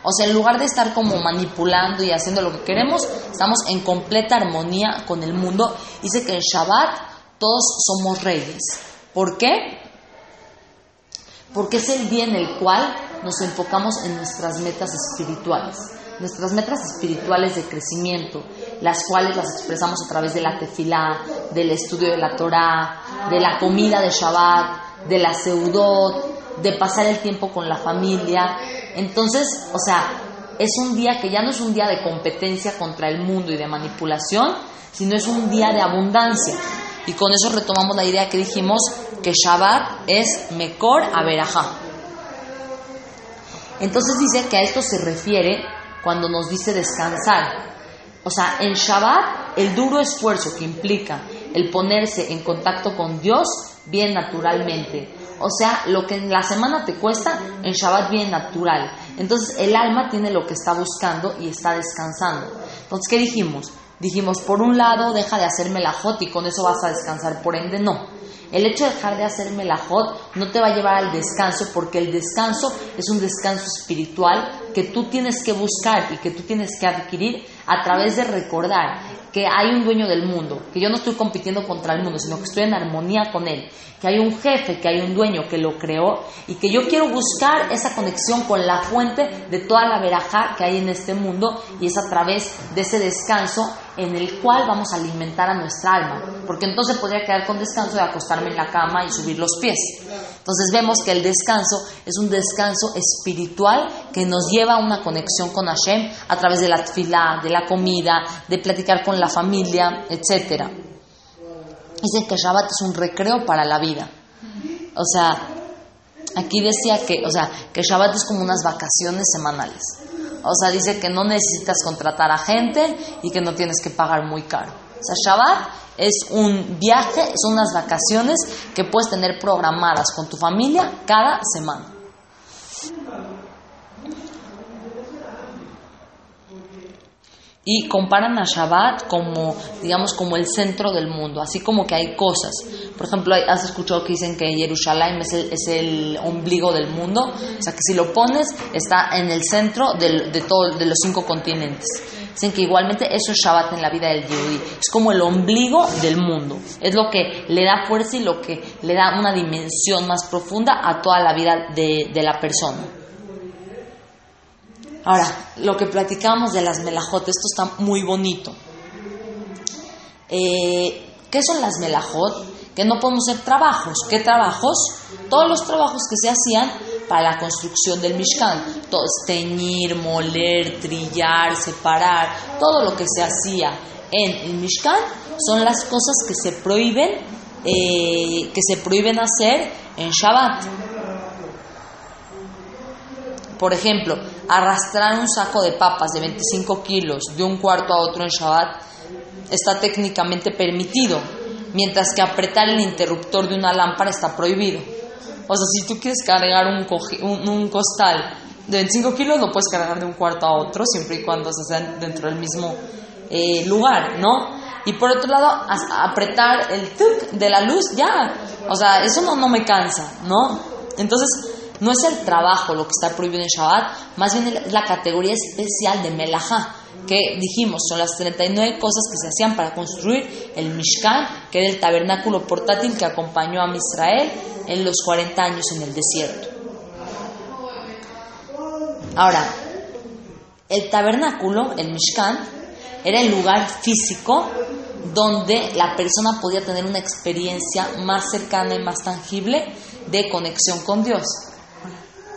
O sea, en lugar de estar como manipulando y haciendo lo que queremos, estamos en completa armonía con el mundo. Dice que en Shabbat todos somos reyes. ¿Por qué? Porque es el día en el cual nos enfocamos en nuestras metas espirituales. Nuestras metas espirituales de crecimiento, las cuales las expresamos a través de la tefilá, del estudio de la Torá, de la comida de Shabbat, de la seudot, de pasar el tiempo con la familia. Entonces, o sea, es un día que ya no es un día de competencia contra el mundo y de manipulación, sino es un día de abundancia. Y con eso retomamos la idea que dijimos que Shabbat es Mekor Averajá. Entonces dice que a esto se refiere cuando nos dice descansar. O sea, en Shabbat el duro esfuerzo que implica el ponerse en contacto con Dios viene naturalmente. O sea, lo que en la semana te cuesta, en Shabbat viene natural. Entonces el alma tiene lo que está buscando y está descansando. Entonces, ¿qué dijimos? Dijimos, por un lado, deja de hacer melajot y con eso vas a descansar, por ende no. El hecho de dejar de hacer melajot no te va a llevar al descanso porque el descanso es un descanso espiritual que tú tienes que buscar y que tú tienes que adquirir a través de recordar que hay un dueño del mundo, que yo no estoy compitiendo contra el mundo, sino que estoy en armonía con él, que hay un jefe, que hay un dueño que lo creó y que yo quiero buscar esa conexión con la fuente de toda la verajá que hay en este mundo y es a través de ese descanso en el cual vamos a alimentar a nuestra alma, porque entonces podría quedar con descanso de acostarme en la cama y subir los pies. Entonces vemos que el descanso es un descanso espiritual que nos lleva a una conexión con Hashem a través de la tefilá, de la comida, de platicar con la familia, etc. Dicen que Shabbat es un recreo para la vida. O sea, aquí decía que, o sea, que Shabbat es como unas vacaciones semanales. O sea, dice que no necesitas contratar a gente y que no tienes que pagar muy caro. O sea, Shabbat es un viaje, son unas vacaciones que puedes tener programadas con tu familia cada semana. Y comparan a Shabbat como, digamos, como el centro del mundo, así como que hay cosas. Por ejemplo, has escuchado que dicen que Jerusalén es el, es el ombligo del mundo, o sea que si lo pones está en el centro de, todo, de los cinco continentes. Dicen que igualmente eso es Shabbat en la vida del Yehudi, es como el ombligo del mundo, es lo que le da fuerza y lo que le da una dimensión más profunda a toda la vida de, la persona. Ahora, lo que platicábamos de las melajot, esto está muy bonito. Eh, ¿Qué son las melajot? Que no podemos hacer trabajos. ¿Qué trabajos? Todos los trabajos que se hacían para la construcción del Mishkan. Teñir, moler, trillar, separar, todo lo que se hacía en el Mishkan son las cosas que se prohíben, eh, que se prohíben hacer en Shabbat. Por ejemplo, arrastrar un saco de papas de 25 kilos de un cuarto a otro en Shabbat está técnicamente permitido, mientras que apretar el interruptor de una lámpara está prohibido. O sea, si tú quieres cargar un, un- costal de 25 kilos, lo puedes cargar de un cuarto a otro, siempre y cuando se sea dentro del mismo eh, lugar, ¿no? Y por otro lado, apretar el tuk de la luz, ya. O sea, eso no, no me cansa, ¿no? Entonces, no es el trabajo lo que está prohibido en Shabbat, más bien la categoría especial de Melajá, que dijimos son las 39 cosas que se hacían para construir el Mishkan, que era el tabernáculo portátil que acompañó a Israel en los 40 años en el desierto. Ahora, el tabernáculo, el Mishkan, era el lugar físico donde la persona podía tener una experiencia más cercana y más tangible de conexión con Dios.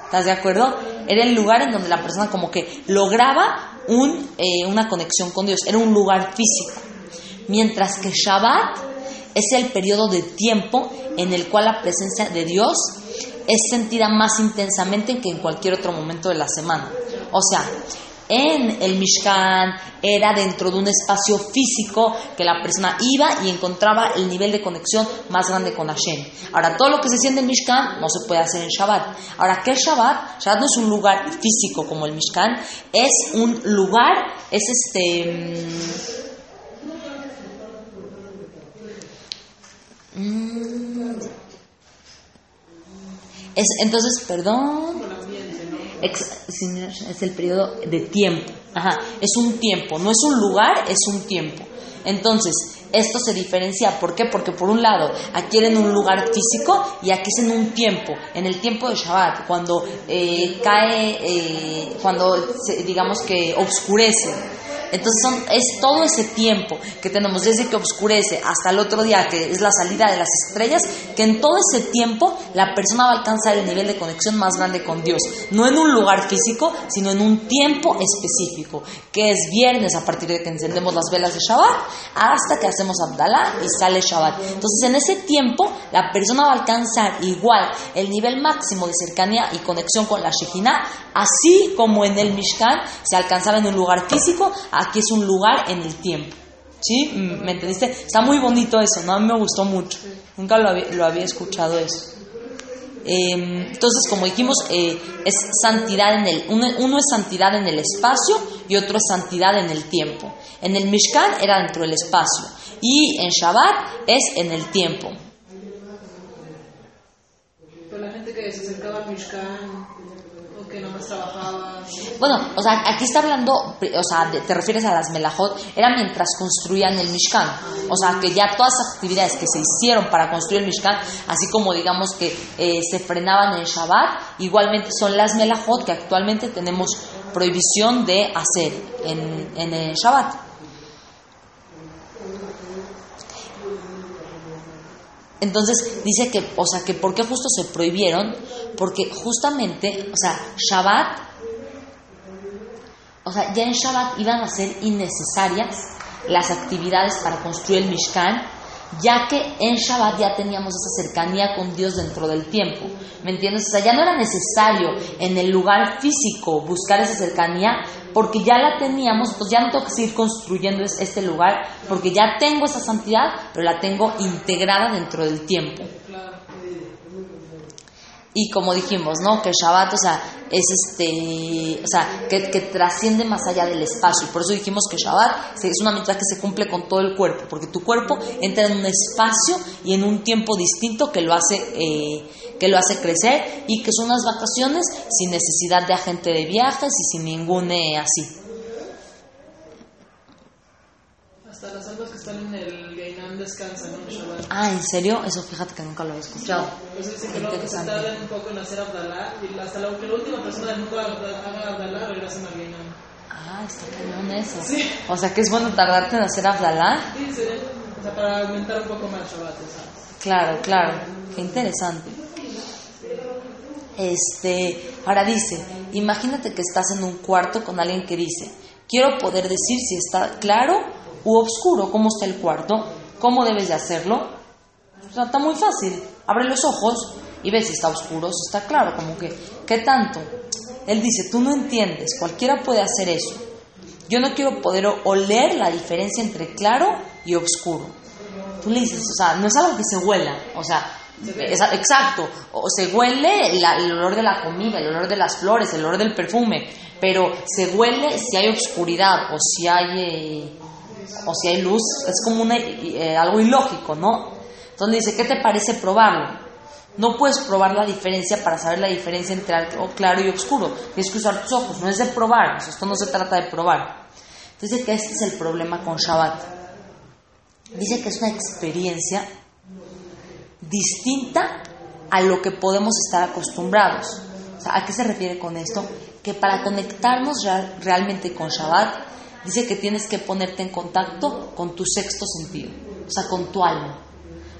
¿Estás de acuerdo? Era el lugar en donde la persona como que lograba eh, una conexión con Dios, era un lugar físico. Mientras que Shabbat es el periodo de tiempo en el cual la presencia de Dios es sentida más intensamente que en cualquier otro momento de la semana. O sea, en el Mishkan era dentro de un espacio físico que la persona iba y encontraba el nivel de conexión más grande con Hashem. Ahora, todo lo que se siente en Mishkan no se puede hacer en Shabbat. Ahora, ¿qué es Shabbat? Shabbat no es un lugar físico como el Mishkan, es un lugar, es este... Es, entonces, perdón. es el periodo de tiempo. Ajá, es un tiempo, no es un lugar, es un tiempo. Entonces, esto se diferencia, ¿por qué? Porque por un lado, aquí en un lugar físico y aquí es en un tiempo, en el tiempo de Shabbat, cuando eh, cae, eh, cuando digamos que oscurece entonces es todo ese tiempo que tenemos desde que oscurece hasta el otro día, que es la salida de las estrellas, que en todo ese tiempo la persona va a alcanzar el nivel de conexión más grande con Dios. No en un lugar físico, sino en un tiempo específico, que es viernes a partir de que encendemos las velas de Shabbat hasta que hacemos Abdalá y sale Shabbat. Entonces en ese tiempo la persona va a alcanzar igual el nivel máximo de cercanía y conexión con la Shekhinah, así como en el Mishkan se alcanzaba en un lugar físico, aquí es un lugar en el tiempo. ¿Sí? ¿Me entendiste? Está muy bonito eso, ¿no? A mí me gustó mucho. Nunca lo había, escuchado eso. Em, entonces, como dijimos, eh, es santidad en el, uno, es santidad en el espacio y otro es santidad en el tiempo. En el Mishkan era dentro del espacio y en Shabbat es en el tiempo. Pero la gente que se acercaba al Mishkan Bueno, o sea, aquí está hablando, o sea, te refieres a las melajot, era mientras construían el Mishkan. O sea, que ya todas las actividades que se hicieron para construir el Mishkan, así como digamos que eh, se frenaban en Shabbat, igualmente son las melajot que actualmente tenemos prohibición de hacer en, en el Shabbat. Entonces dice que, o sea, que por qué justo se prohibieron, porque justamente, o sea, Shabbat, o sea, ya en Shabbat iban a ser innecesarias las actividades para construir el Mishkan, ya que en Shabbat ya teníamos esa cercanía con Dios dentro del tiempo. ¿Me entiendes? O sea, ya no era necesario en el lugar físico buscar esa cercanía, porque ya la teníamos, entonces ya no tengo que seguir construyendo este lugar, porque ya tengo esa santidad, pero la tengo integrada dentro del tiempo. Y como dijimos, ¿no? Que Shabbat, o sea, es este, o sea, que, trasciende más allá del espacio. Por eso dijimos que Shabbat es una mitad que se cumple con todo el cuerpo, porque tu cuerpo entra en un espacio y en un tiempo distinto que lo hace, eh, que lo hace crecer y que son unas vacaciones sin necesidad de agente de viajes y sin ningún eh, así. Hasta las almas que están en el Geinam descansan, ¿no? Shabbat. Ah, ¿en serio? Eso fíjate que nunca lo había escuchado. Pues es que luego se tardan un poco en hacer Abdalá y hasta la, que la última persona del mundo haga Abdalá regresan al Geinam. Ah, está cañón eso. Sí. O sea que es bueno tardarte en hacer Abdalá. Sí, sí, o sea, para aumentar un poco más Shabbat, ¿sabes? Claro, claro. Qué interesante. Este, ahora dice, imagínate que estás en un cuarto con alguien que dice, quiero poder decir si está claro u oscuro, cómo está el cuarto, cómo debes de hacerlo. O está muy fácil. Abre los ojos y ves si está oscuro, si está claro, como que, ¿qué tanto? Él dice, tú no entiendes, cualquiera puede hacer eso. Yo no quiero poder oler la diferencia entre claro y oscuro. Tú le dices, o sea, no es algo que se huela, o sea, exacto, o se huele el olor de la comida, el olor de las flores, el olor del perfume, pero se huele si hay oscuridad o si hay eh, o si hay luz, es como eh, algo ilógico, ¿no? Entonces dice, ¿qué te parece probarlo? No puedes probar la diferencia para saber la diferencia entre algo claro y oscuro. Tienes que usar tus ojos, no es de probar, esto no se trata de probar. Entonces dice que este es el problema con Shabbat. Dice que es una experiencia distinta a lo que podemos estar acostumbrados. ¿A qué se refiere con esto? Que para conectarnos realmente con Shabbat dice que tienes que ponerte en contacto con tu sexto sentido, o sea, con tu alma.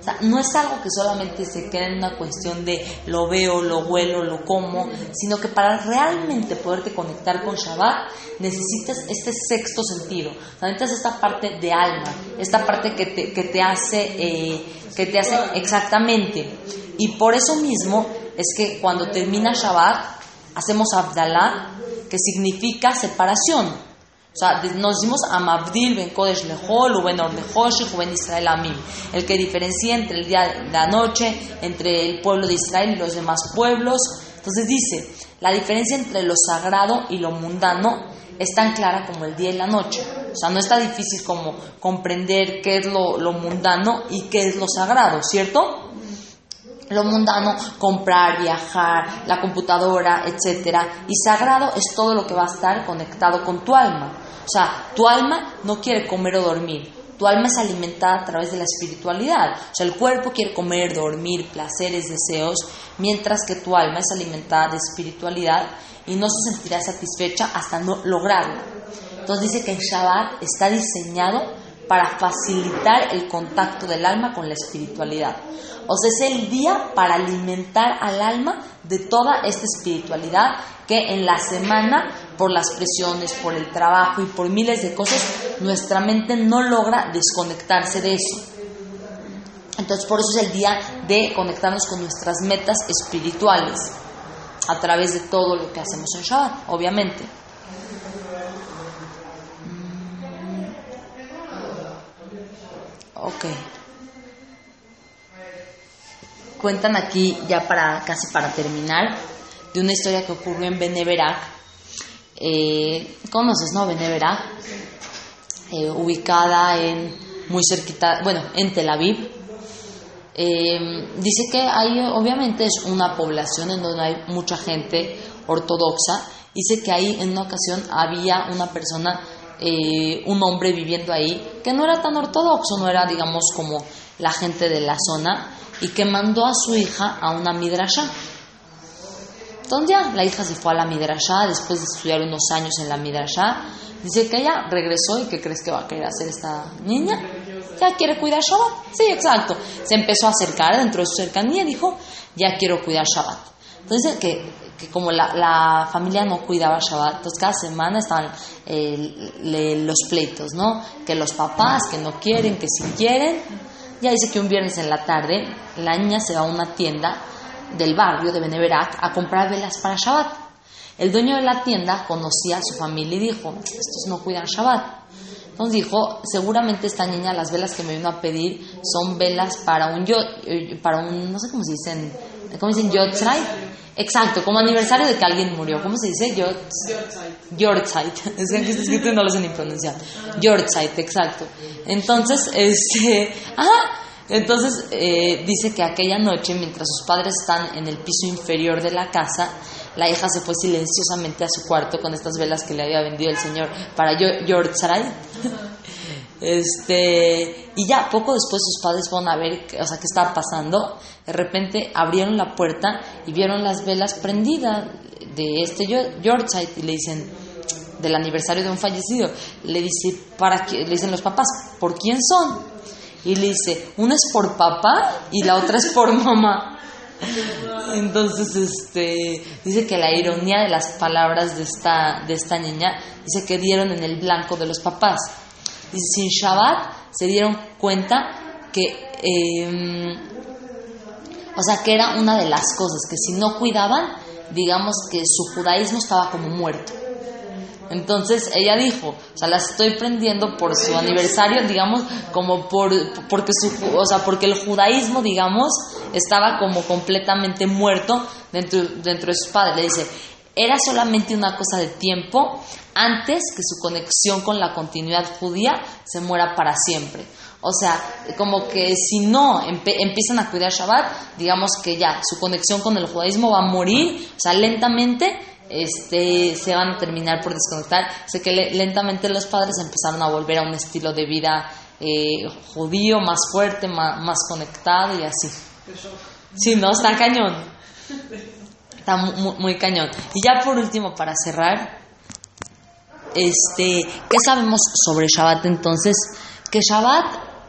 O sea, no es algo que solamente se quede en una cuestión de lo veo, lo huelo, lo como, sino que para realmente poderte conectar con Shabbat necesitas este sexto sentido. O sea, necesitas esta parte de alma, esta parte que te, que te hace, eh, que te hace exactamente. Y por eso mismo es que cuando termina Shabbat hacemos Abdallah, que significa separación. O sea, nos decimos Amabdil ben Kodesh Lehol, ben Or ben Israel Amim. El que diferencia entre el día y la noche, entre el pueblo de Israel y los demás pueblos. Entonces dice, la diferencia entre lo sagrado y lo mundano es tan clara como el día y la noche. O sea, no está difícil como comprender qué es lo, lo mundano y qué es lo sagrado, ¿cierto? Lo mundano, comprar, viajar, la computadora, etc. Y sagrado es todo lo que va a estar conectado con tu alma. O sea, tu alma no quiere comer o dormir. Tu alma es alimentada a través de la espiritualidad. O sea, el cuerpo quiere comer, dormir, placeres, deseos, mientras que tu alma es alimentada de espiritualidad y no se sentirá satisfecha hasta no lograrlo. Entonces dice que el Shabbat está diseñado para facilitar el contacto del alma con la espiritualidad. O sea, es el día para alimentar al alma de toda esta espiritualidad que en la semana, por las presiones, por el trabajo y por miles de cosas, nuestra mente no logra desconectarse de eso. Entonces, por eso es el día de conectarnos con nuestras metas espirituales a través de todo lo que hacemos en Shabbat, obviamente. Ok. Cuentan aquí, ya para casi para terminar, de una historia que ocurrió en Beneverac. Eh, ¿Conoces, no? Beneverac, eh, ubicada en muy cerquita, bueno, en Tel Aviv. Eh, dice que hay, obviamente, es una población en donde hay mucha gente ortodoxa. Dice que ahí en una ocasión había una persona eh, un hombre viviendo ahí que no era tan ortodoxo, no era, digamos, como la gente de la zona, y que mandó a su hija a una midrasha. Entonces ya, la hija se fue a la midrasha después de estudiar unos años en la midrasha. Dice que ella regresó y que crees que va a querer hacer esta niña. Ya quiere cuidar Shabbat. Sí, exacto. Se empezó a acercar dentro de su cercanía y dijo, ya quiero cuidar Shabbat. Entonces que que como la, la, familia no cuidaba Shabbat, entonces cada semana estaban eh, los pleitos, ¿no? Que los papás que no quieren, que si quieren. Ya dice que un viernes en la tarde la niña se va a una tienda del barrio de Beneverac a comprar velas para Shabbat. El dueño de la tienda conocía a su familia y dijo, estos no cuidan Shabbat. Entonces dijo, seguramente esta niña las velas que me vino a pedir son velas para un yo, eh, para un, no sé cómo se dicen, ¿cómo dicen? Yotzrai Exacto, como aniversario de que alguien murió. ¿Cómo se dice? Yortzeit. <laughs> Es que está escrito y no lo sé ni pronunciar. Yortzeit, exacto. Entonces, este. <laughs> Ajá. Entonces, eh, dice que aquella noche, mientras sus padres están en el piso inferior de la casa, la hija se fue silenciosamente a su cuarto con estas velas que le había vendido el señor para Yortzeit. Este, y ya poco después sus padres fueron a ver, o sea, qué estaba pasando. De repente abrieron la puerta y vieron las velas prendidas de este Yorkshire y le dicen del aniversario de un fallecido. Le dice, ¿para qué? Le dicen los papás, ¿por quién son? Y le dice, una es por papá y la otra es por mamá. <laughs> Entonces, este, dice que la ironía de las palabras de esta, de esta niña, dice que dieron en el blanco de los papás. Y sin Shabbat se dieron cuenta que, em, o sea, que era una de las cosas, que si no cuidaban, digamos que su judaísmo estaba como muerto. Entonces ella dijo, o sea, la estoy prendiendo por su aniversario, digamos, como por, porque su, o sea, porque el judaísmo, digamos, estaba como completamente muerto dentro, dentro de sus padres. Le dice, era solamente una cosa de tiempo antes que su conexión con la continuidad judía se muera para siempre. O sea, como que si no empiezan a cuidar Shabbat, digamos que ya su conexión con el judaísmo va a morir, o sea, lentamente este, se van a terminar por desconectar. Sé que lentamente los padres empezaron a volver a un estilo de vida eh, judío más fuerte, más, más conectado y así. Sí, no, está cañón. <laughs> Está muy, muy, cañón. Y ya por último, para cerrar, este, ¿qué sabemos sobre Shabbat entonces? Que Shabbat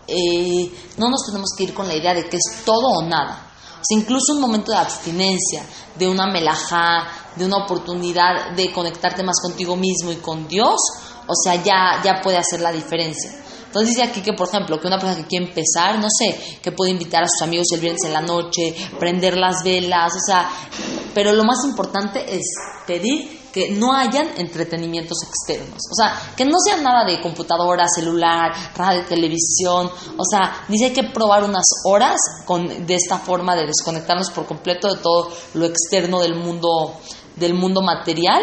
eh, no nos tenemos que ir con la idea de que es todo o nada. O sea, incluso un momento de abstinencia, de una melajá, de una oportunidad de conectarte más contigo mismo y con Dios, o sea, ya, ya puede hacer la diferencia. Entonces dice aquí que, por ejemplo, que una persona que quiere empezar, no sé, que puede invitar a sus amigos el viernes en la noche, prender las velas, o sea, pero lo más importante es pedir que no hayan entretenimientos externos. O sea, que no sea nada de computadora, celular, radio, televisión. O sea, dice que probar unas horas con, de esta forma de desconectarnos por completo de todo lo externo del mundo, del mundo material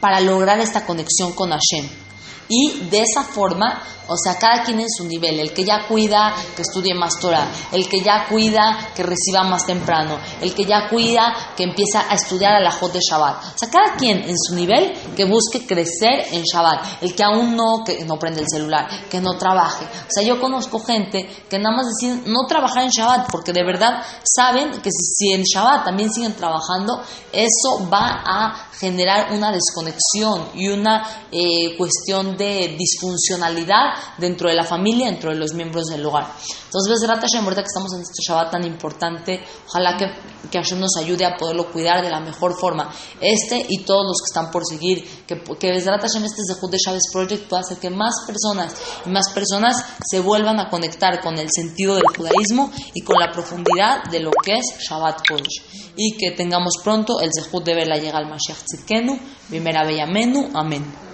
para lograr esta conexión con Hashem. Y de esa forma o sea, cada quien en su nivel. El que ya cuida, que estudie más Torah. El que ya cuida, que reciba más temprano. El que ya cuida, que empieza a estudiar a la Jot de Shabbat. O sea, cada quien en su nivel que busque crecer en Shabbat. El que aún no, que no prende el celular, que no trabaje. O sea, yo conozco gente que nada más deciden no trabajar en Shabbat porque de verdad saben que si, en Shabbat también siguen trabajando, eso va a generar una desconexión y una eh, cuestión de disfuncionalidad dentro de la familia, dentro de los miembros del hogar. Entonces, Besrat Hashem, ahorita que estamos en este Shabbat tan importante, ojalá que, que Hashem nos ayude a poderlo cuidar de la mejor forma. Este y todos los que están por seguir, que, que Besrat Hashem, este Zehut de Chávez Project, pueda hacer que más personas y más personas se vuelvan a conectar con el sentido del judaísmo y con la profundidad de lo que es Shabbat Kodesh. Y que tengamos pronto el Zehut de verla llega al Mashiach Tzidkenu, Bimera Beyamenu, Amén.